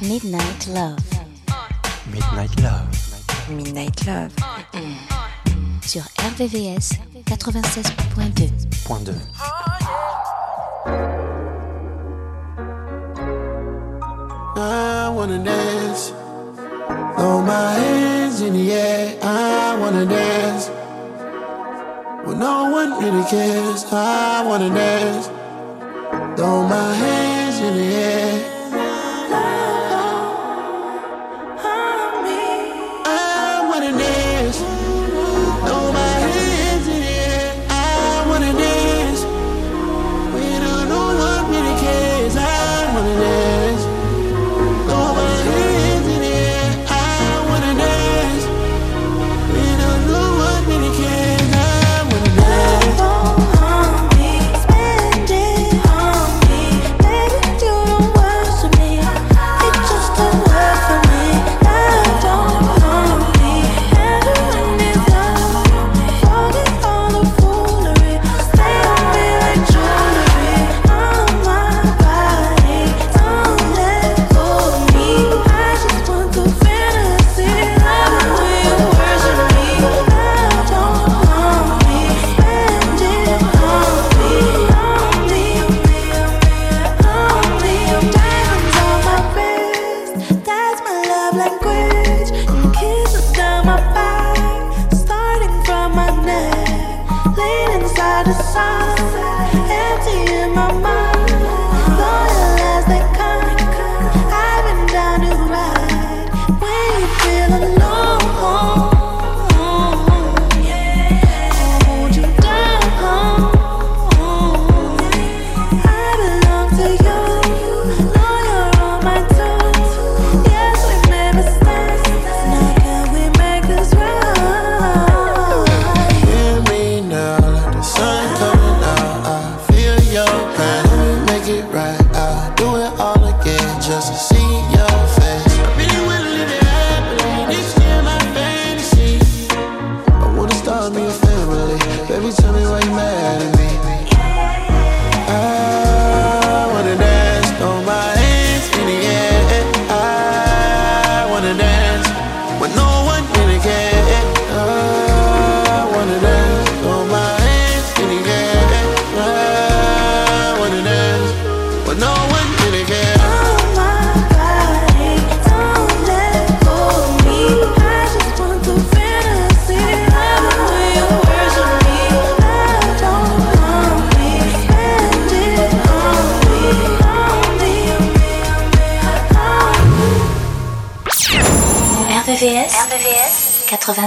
Midnight Love. Midnight Love. Midnight Love. Sur RVVS 96.2. Point 2. I wanna dance. Throw my hands in the air. I wanna dance. When no one really cares, I wanna dance. Throw my hands in the air.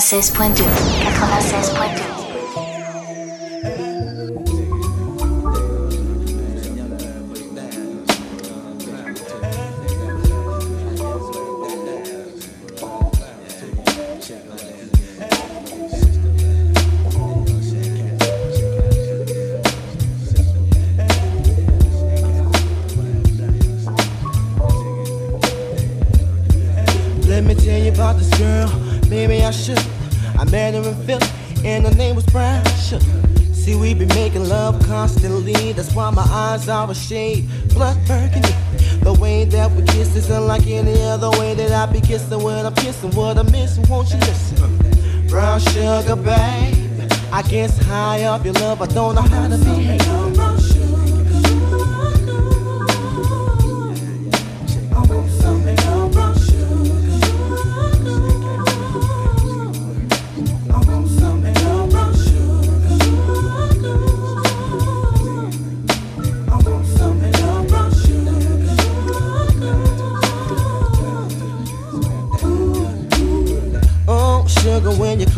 96.2 our shade, blood burgundy. The way that we kiss is unlike any other way that I be kissing when I'm kissing. What I'm missing, won't you listen? Brown sugar, babe. I guess high up your love, I don't know how to behave.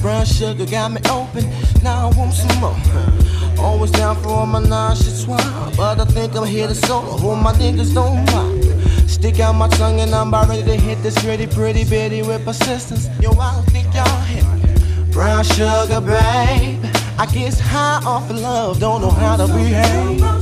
Brown sugar got me open, now I want some more. Always down for all my nauseous swine, but I think I'm here to solo. Hold my niggas don't mind. Stick out my tongue and I'm about ready to hit this pretty, pretty bitty with persistence. Yo, I don't think y'all hit me. Brown sugar, babe. I guess high off of love, don't know how to behave.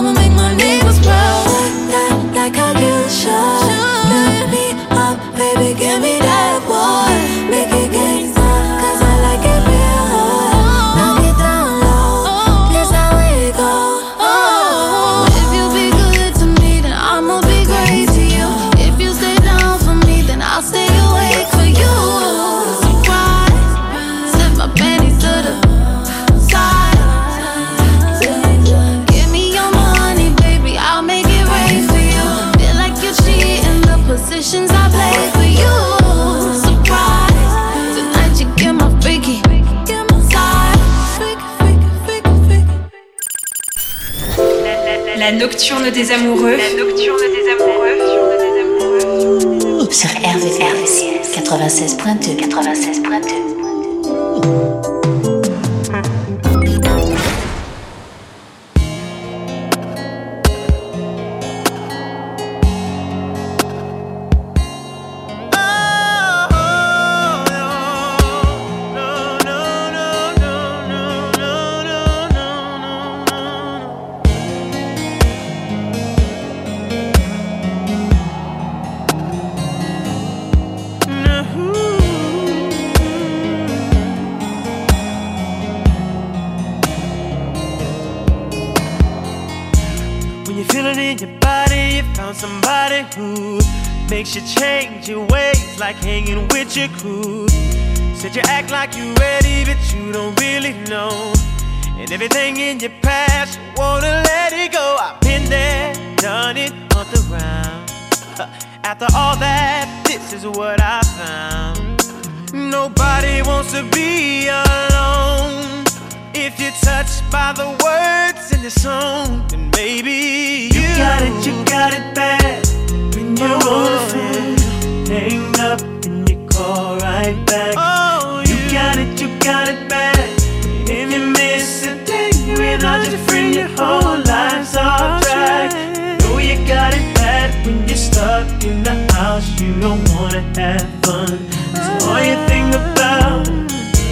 des amoureux. La des amoureux, like you're ready, but you don't really know. And everything in your past, you wanna let it go. I've been there, done it on the round. After all that, this is what I found. Nobody wants to be alone. If you're touched by the words in the song, then maybe you, you got it, you got it bad. When you're on don't wanna have fun. That's all you think about.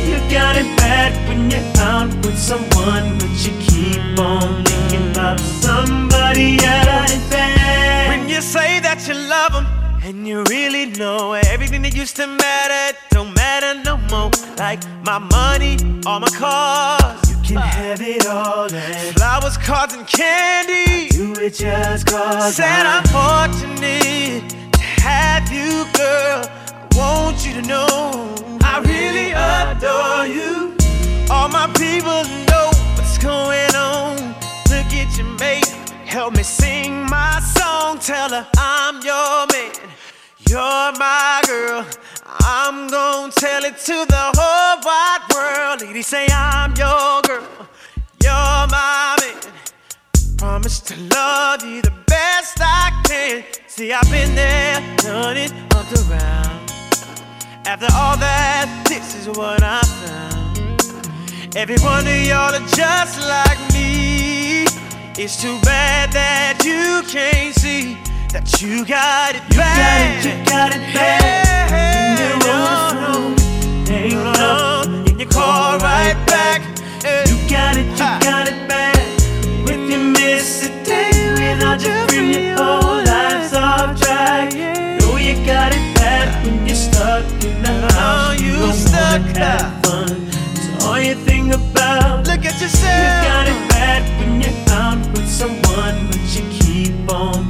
You got it bad when you're out with someone, but you keep on thinking about somebody else. When you say that you love them. And you really know everything that used to matter don't matter no more. Like my money, all my cars. You can have it all. And flowers, cards, and candy. Do it just cause. Said I'm fortunate have you, girl. I want you to know I really adore you. All my people know what's going on. Look at your mate. Help me sing my song. Tell her I'm your man. You're my girl. I'm gonna tell it to the whole wide world. Ladies say I'm your girl. You're my man. Promise to love you the best I can. See, I've been there, done it up around. After all that, this is what I found. Every one of y'all are just like me. It's too bad that you can't see that you got it you bad. Got it, you got it bad. Yeah, you're the phone, hang up, and you call right back. You got it, you got it bad. Wanna have fun. It's all you think about. Look at yourself. You got it bad when you're out with someone, but you keep on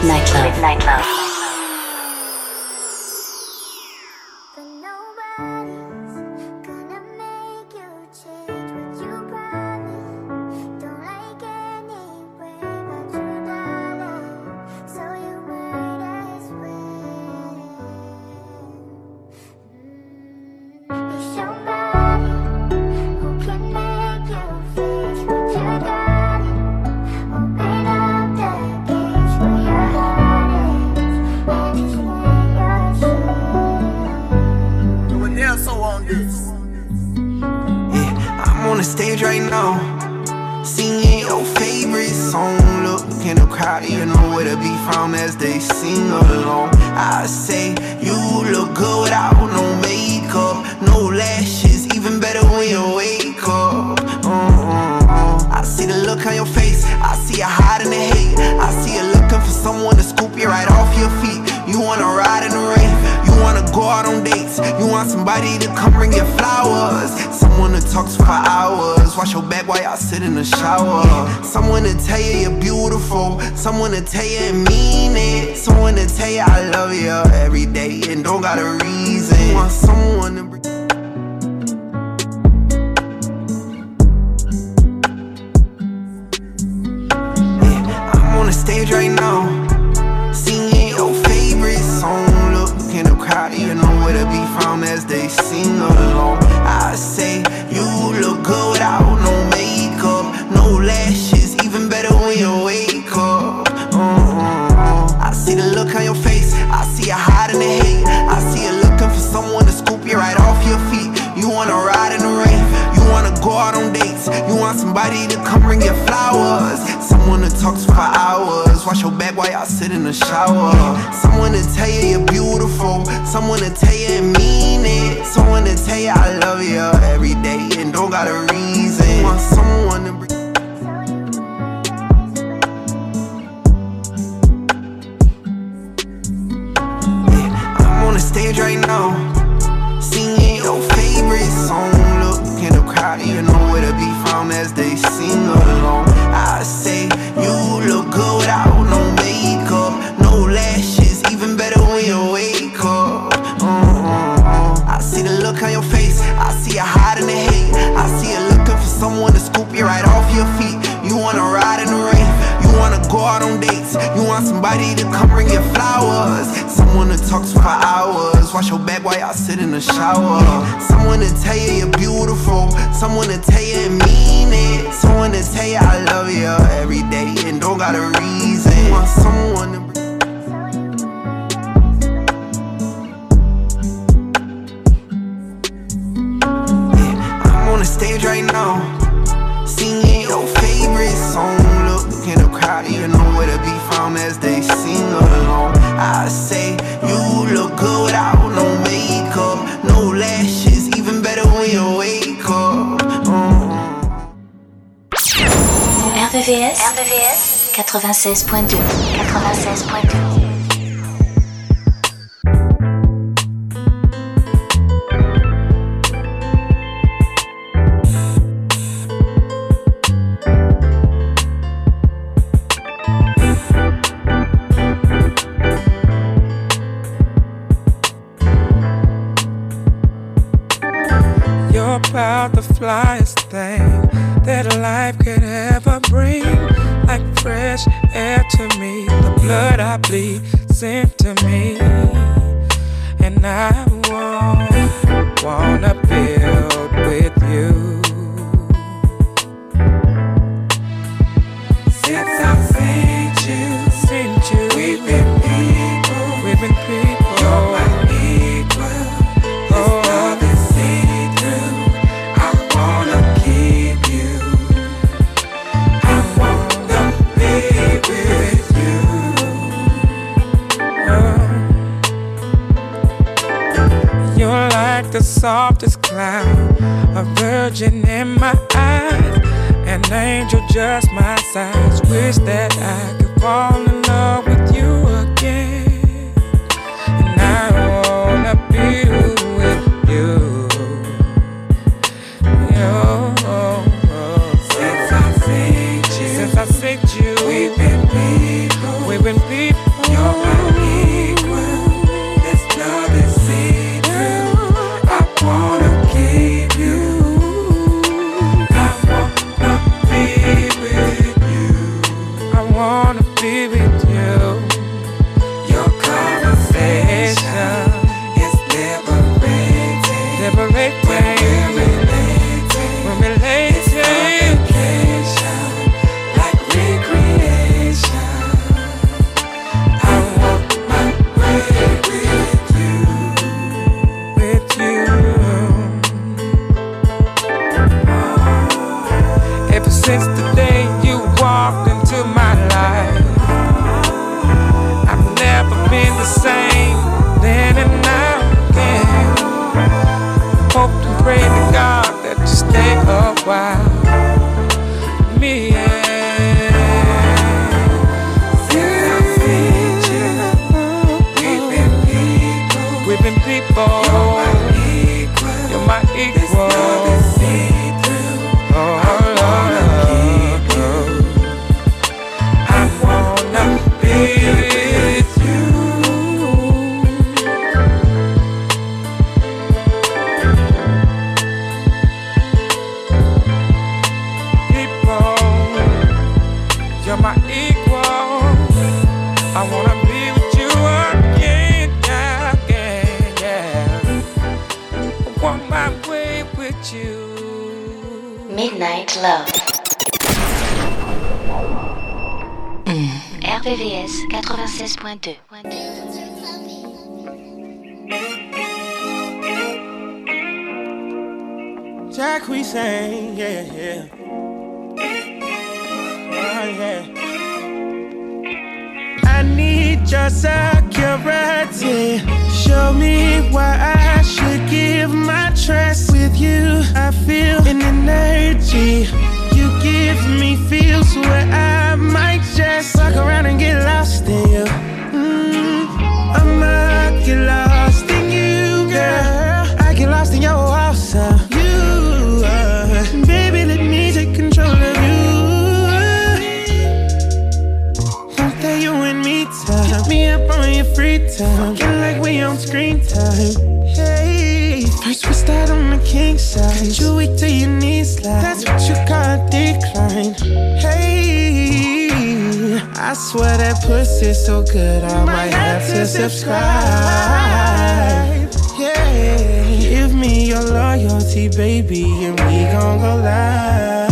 sont dans Midnight Love. The you know where to be found as they sing along. I say you look good without no makeup, no lashes, even better when you wake up. Uh-uh. I see the look on your face, I see you hiding the hate. I see you looking for someone to scoop you right off your feet. You wanna ride in the rain, wanna go out on dates, you want somebody to come bring you flowers, someone to talk to for hours. Wash your back while y'all sit in the shower. Someone to tell you you're beautiful, someone to tell you and mean it, someone to tell you I love you every day and don't got a reason. You want someone to I say, you look good without no makeup, no lashes, even better when you wake up. Mm -hmm. I see the look on your face, I see you hiding the hate. I see you looking for someone to scoop you right off your feet. You wanna ride in the rain, you wanna go out on dates, you want somebody to come bring you flowers, someone to talk for hours Watch your back while y'all sit in the shower. Someone to tell you you're beautiful, someone to tell you it mean it. Someone to tell you I love you every day and don't got a reason. Want someone to breathe. stage right now Singing your favorite song Look in the crowd, you know where to be found as they sing shower. Someone to tell you you're beautiful. Someone to tell you it mean it. Someone to tell you I love you every day and don't got a reason. EVS 96.2 96.2 just my Jack we sang, yeah, yeah. Oh, yeah. I need your security. Show me why I should give my trust with you. I feel an energy. You give me feels where I might just walk around and get lost in you. Time. Fucking like we on screen time. Hey, first we start on the king side. You wait till your knees slide. That's what you call a decline. Hey, I swear that pussy's so good, I might have to subscribe. Yeah, give me your loyalty, baby, and we gon' go live.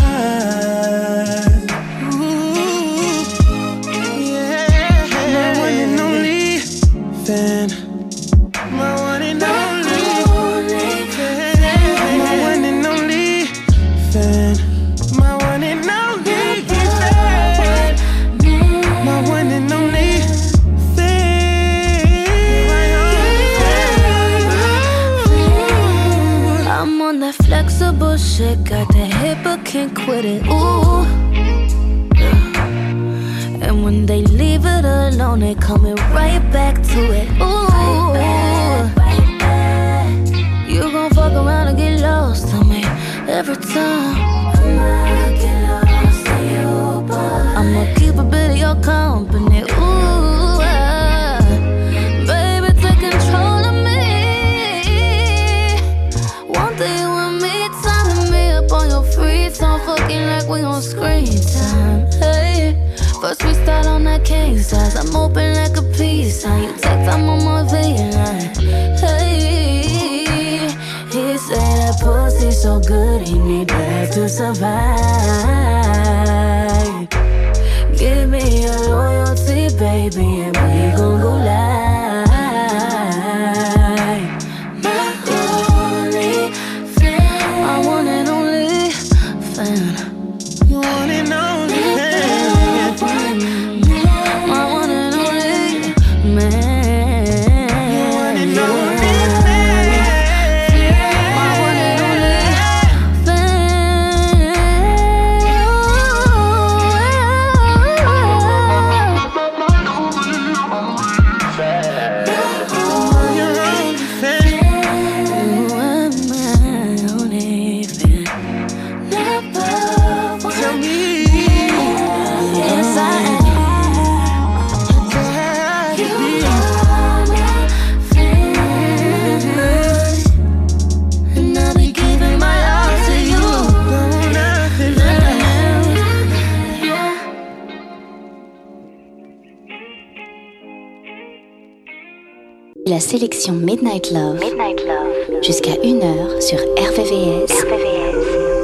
Sélection Midnight Love Midnight Love. jusqu'à 1h sur RVVS RVVS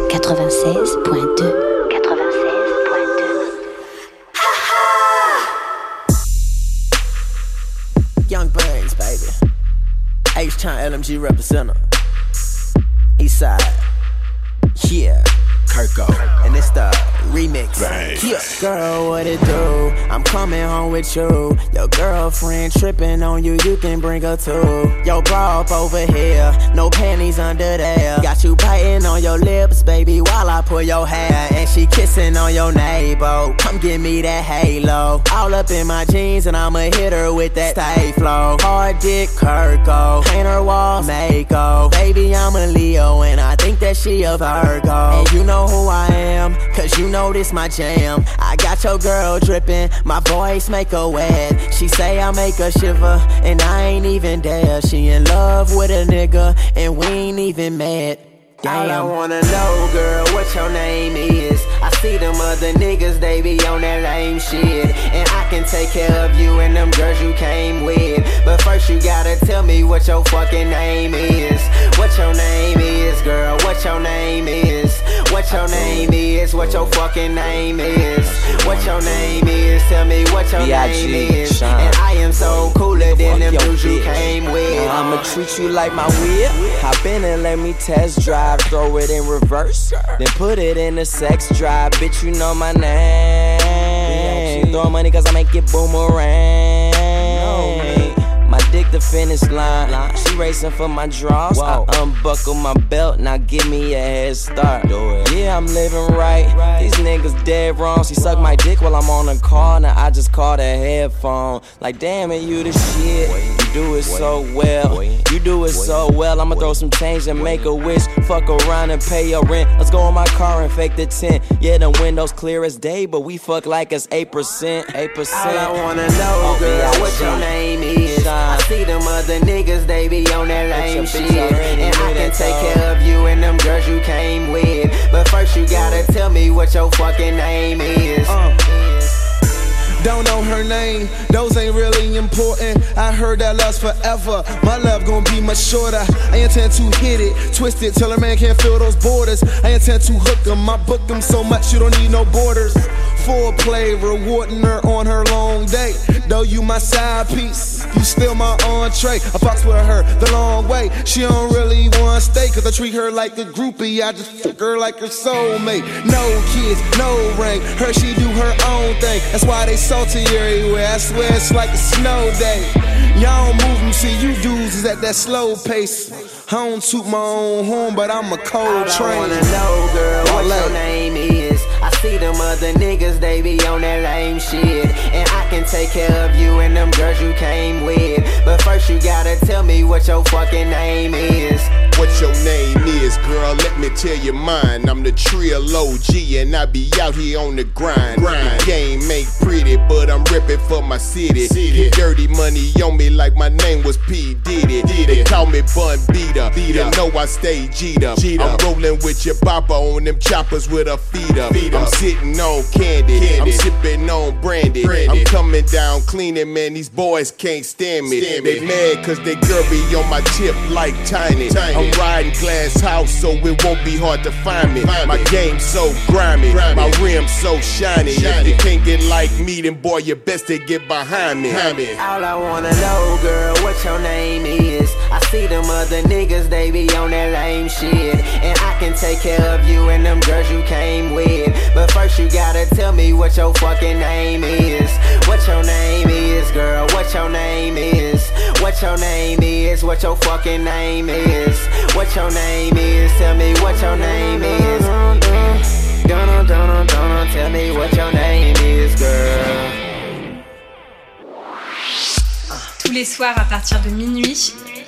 96.2. 96.2. Young Brains, baby. H-Town LMG representative. Eastside. Remix. Yeah. Girl, what it do? I'm coming home with you. Your girlfriend tripping on you, you can bring her too. Yo, bra up over here, no panties under there. Got you biting on your lips, baby, while I pull your hair. And she kissing on your navel. Come give me that halo. All up in my jeans, and I'ma hit her with that stay flow. Hard dick, Kirko. Paint her walls, Mako. Baby, I'm a Leo, and I think that she a Virgo. And you know who I am, cause you know this my jam. I got your girl dripping, my voice make her wet. She say I make her shiver, and I ain't even there. She in love with a nigga, and we ain't even met. All I wanna know, girl, what your name is. I see them other niggas, they be on that lame shit. And I can take care of you and them girls you came with. But first, you gotta tell me what your fucking name is. What your name is, girl. What your name is. What your name is. What your fucking name is. What your name is. Tell me what your name is. And I am so cooler than them dudes you came with. I'ma treat you like my whip. Hop in and let me test drive. Throw it in reverse. Then put it in the sex drive. Bitch, you know my name. Throw money cause I make it boomerang. Dick the finish line. She racing for my draws. I unbuckle my belt. Now give me a head start. Yeah, I'm living right. These niggas dead wrong. She suck my dick while I'm on the call. Now I just called a headphone. Like, damn it, you the shit. You do it so well. You do it so well. I'ma throw some change and make a wish. Fuck around and pay your rent. Let's go in my car and fake the tent. Yeah, the windows clear as day, but we fuck like it's 8%. 8%. All I wanna know, oh, girl, what your name is. I see them other niggas, they be on that lame shit. And I can take care of you and them girls you came with. But first, you gotta tell me what your fucking name is. Uh. Don't know her name, those ain't really important. I heard that love's forever. My love gon' be much shorter. I intend to hit it, twist it till a man can't feel those borders. I intend to hook 'em, I book 'em so much you don't need no borders. Foreplay, rewarding her on her long day. Though you my side piece, you still my entree. I fucks with her the long way. She don't really wanna stay, cause I treat her like a groupie. I just fuck her like her soulmate. No kids, no ring. Her, she do her own thing. That's why they salty everywhere. I swear it's like a snow day. Y'all don't move them, see you dudes is at that slow pace. I don't toot my own horn, but I'm a cold train. I wanna know, girl, what your name see them other niggas, they be on that lame shit. And I can take care of you and them girls you came with. But first, you gotta tell me what your fucking name is. What your name is, girl, let me tell you mine. I'm the Trill OG and I be out here on the grind. The game ain't pretty, but I'm ripping for my city. Get dirty money on me like my name was P. Diddy. They call me Bun Beater. You know I stay G'd up. I'm rolling with your papa on them choppers with a feet up. I'm sitting on candy. I'm sipping on brandy. I'm coming down cleaning, man. These boys can't stand me. They mad cause they girl be on my tip like tiny. I'm riding glass house so it won't be hard to find me. My game so grimy, my rim so shiny. If you can't get like me, then boy, you best to get behind me. All I wanna know, girl, what your name is. I see them other niggas, they be on that lame shit. And I can take care of you and them girls you came with. But first, you gotta tell me what your fucking name is. What your name is, girl, what your name is. What your name is, what your fucking name is. What your name is, tell me what your name is. Don't, don't, don't, don't, tell me what your name is, girl. Tous les soirs à partir de minuit,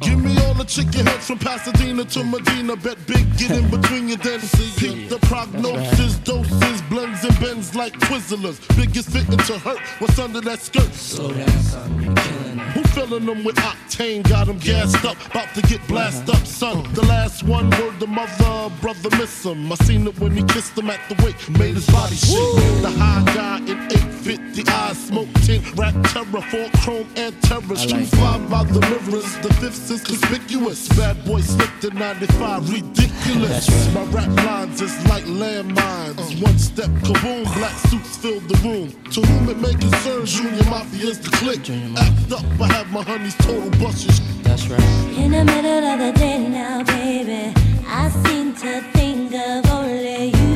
Give me all the chicken heads from Pasadena to Medina. Bet big, get in between your then Peep the prognosis, doses, blends and bends like Twizzlers. Biggest fitting to hurt. What's under that skirt? Slow down, son. You're killing. Who filling them with octane? Got them gassed up, about to get blast up, son. The last one word the mother, brother miss him. I seen it when he kissed him at the wake, made his body shake. The high guy in 850 eyes, smoke tint, rap terror, four chrome and terror. Street five by the mirrors, the fifth is conspicuous. Bad boy slipped in 95, ridiculous. My rap lines is like landmines. One step, kaboom, black suits fill the room. To whom it may concern, Junior Mafia's the click. Act up, I have my honey's total bushes. That's right. In the middle of the day now, baby, I seem to think of only you.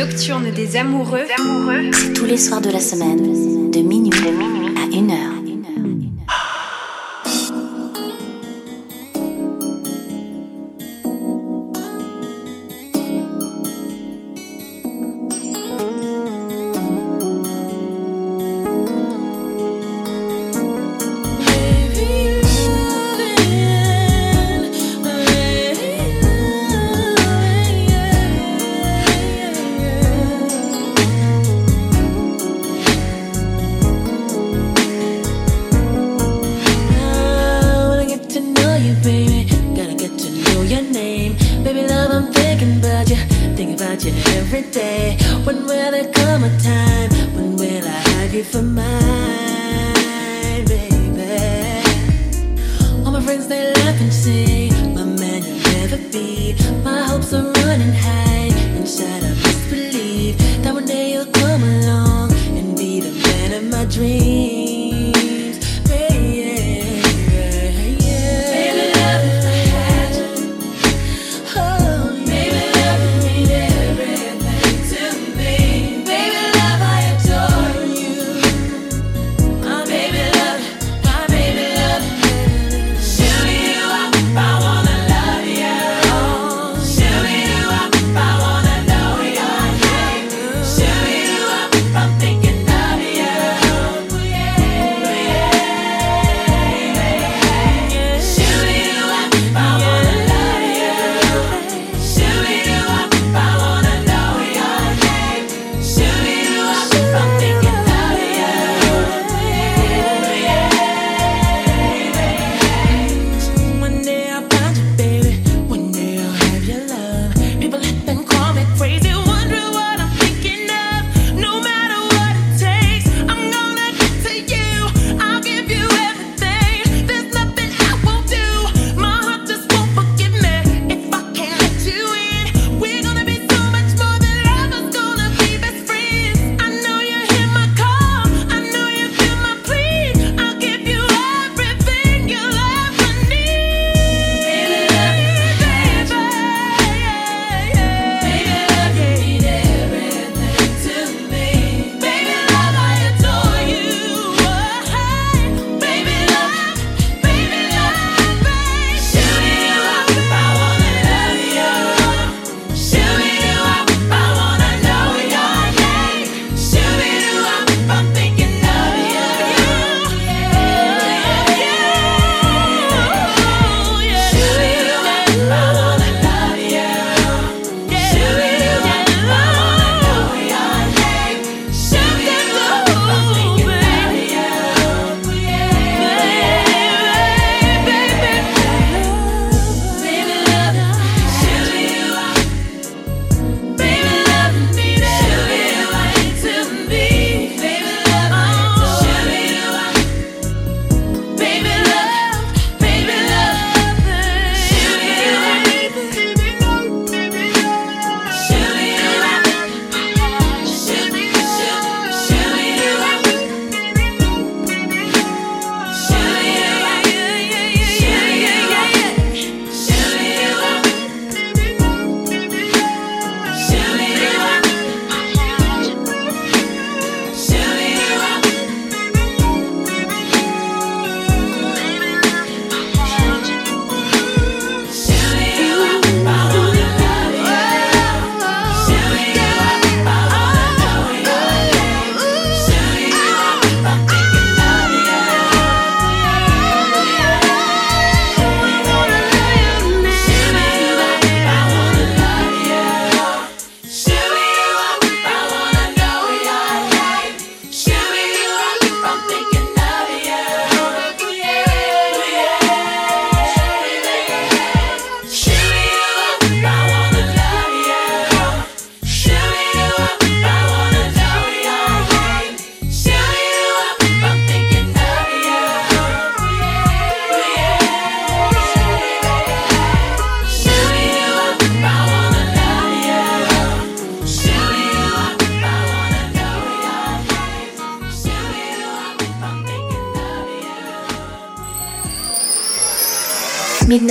nocturne des amoureux, c'est tous les soirs de la semaine, de minuit, à une heure.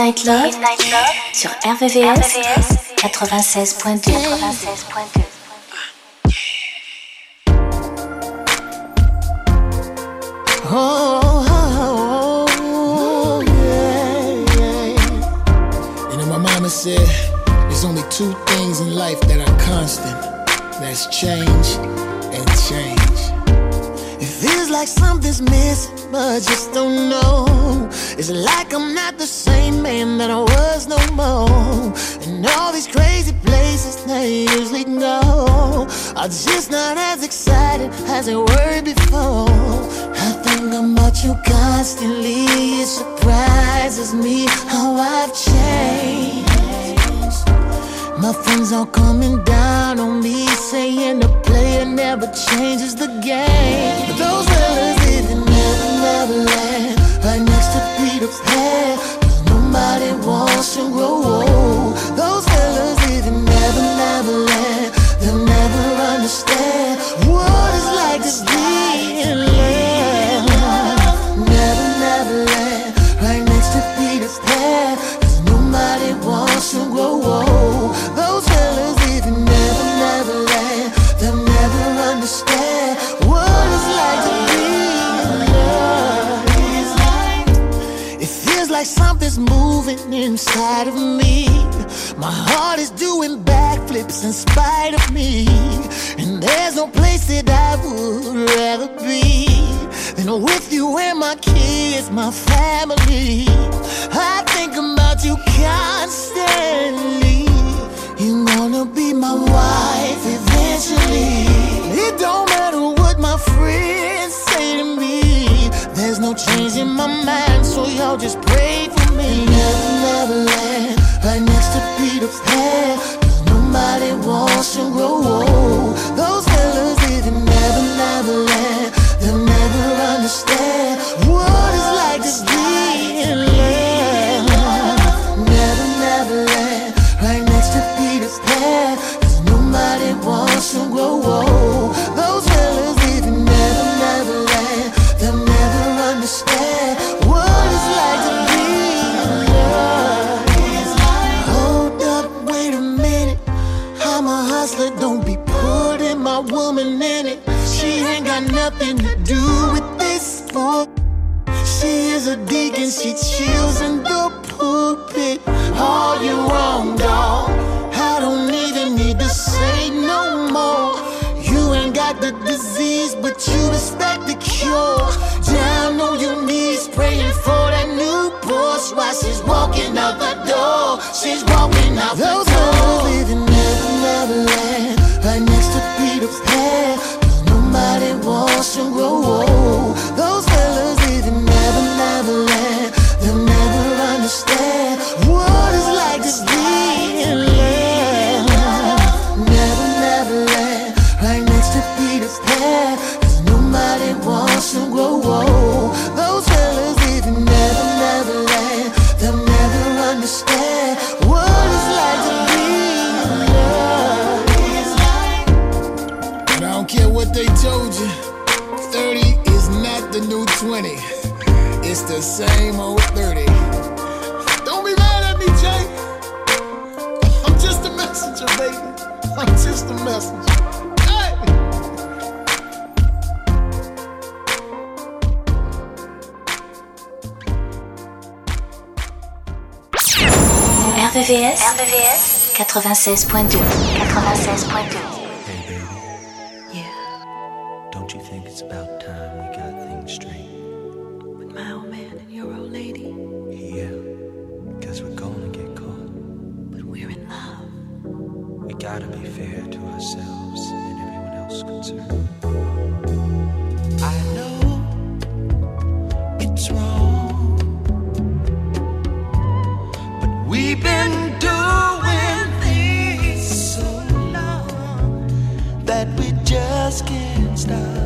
Midnight Love, Midnight Love sur RVVS, RVVS 96.2. 96.2. And then my mama said, There's only two things in life that are constant that's change and change. It feels like something's missing, but I just don't know. It's like I'm not the same. Friends all coming down on me, saying the player never changes the game. Those in never, never land, right next to Peter Pan. Cause nobody wants to grow old. Those fellas live in never, never land, they'll never understand what inside of me. My heart is doing backflips in spite of me. And there's no place that I would rather be than with you and my kids, my family. I think about you constantly. You're gonna be my wife eventually. It don't matter what my friends say to me. There's no change in my mind, so y'all just pray for me. Never, never land, right next to Peter Pan. Cause nobody wants to grow old. Those fellas live in never, never land. They'll never understand what it's like to Is a deacon, she chills in the pulpit. All you wrong, dog. I don't even need to say no more. You ain't got the disease, but you expect the cure. Down on your knees, praying for that new Porsche while she's walking out the door. She's walking out Those the door. live in never, never land, right next to Peter Pan. Cause nobody wants to grow old. The same old 30. Don't be mad at me, Jay. I'm just a messenger, baby. I'm just a messenger. RVVS, RVVS 96.2 96.2 just can't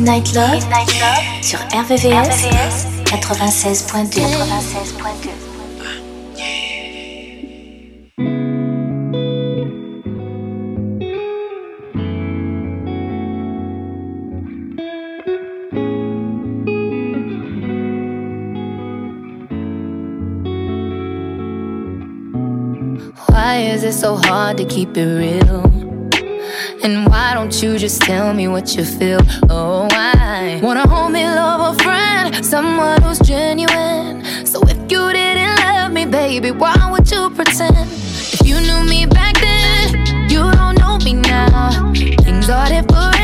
Midnight Love, Midnight Love sur RVVS, RVVS 96.2. 96.2. Why is it so hard to keep it real? And why don't you just tell me what you feel? Oh, Wanna hold me, love, a friend, someone who's genuine. So if you didn't love me, baby, why would you pretend? If you knew me back then, you don't know me now. Things are different.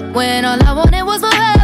When all I wanted was my love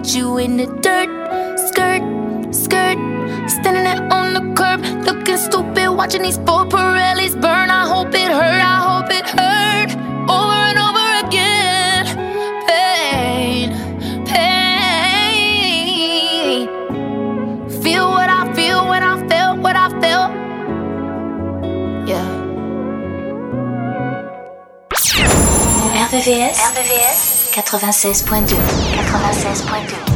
put you in the dirt. Skirt, skirt. Standing there on the curb, looking stupid, watching these four Pirellis burn. I hope it hurt, I hope it hurt. Over and over again. Pain, pain. Feel what I feel when I felt what I felt. Yeah. RVVS. RVVS. 96.2 96.2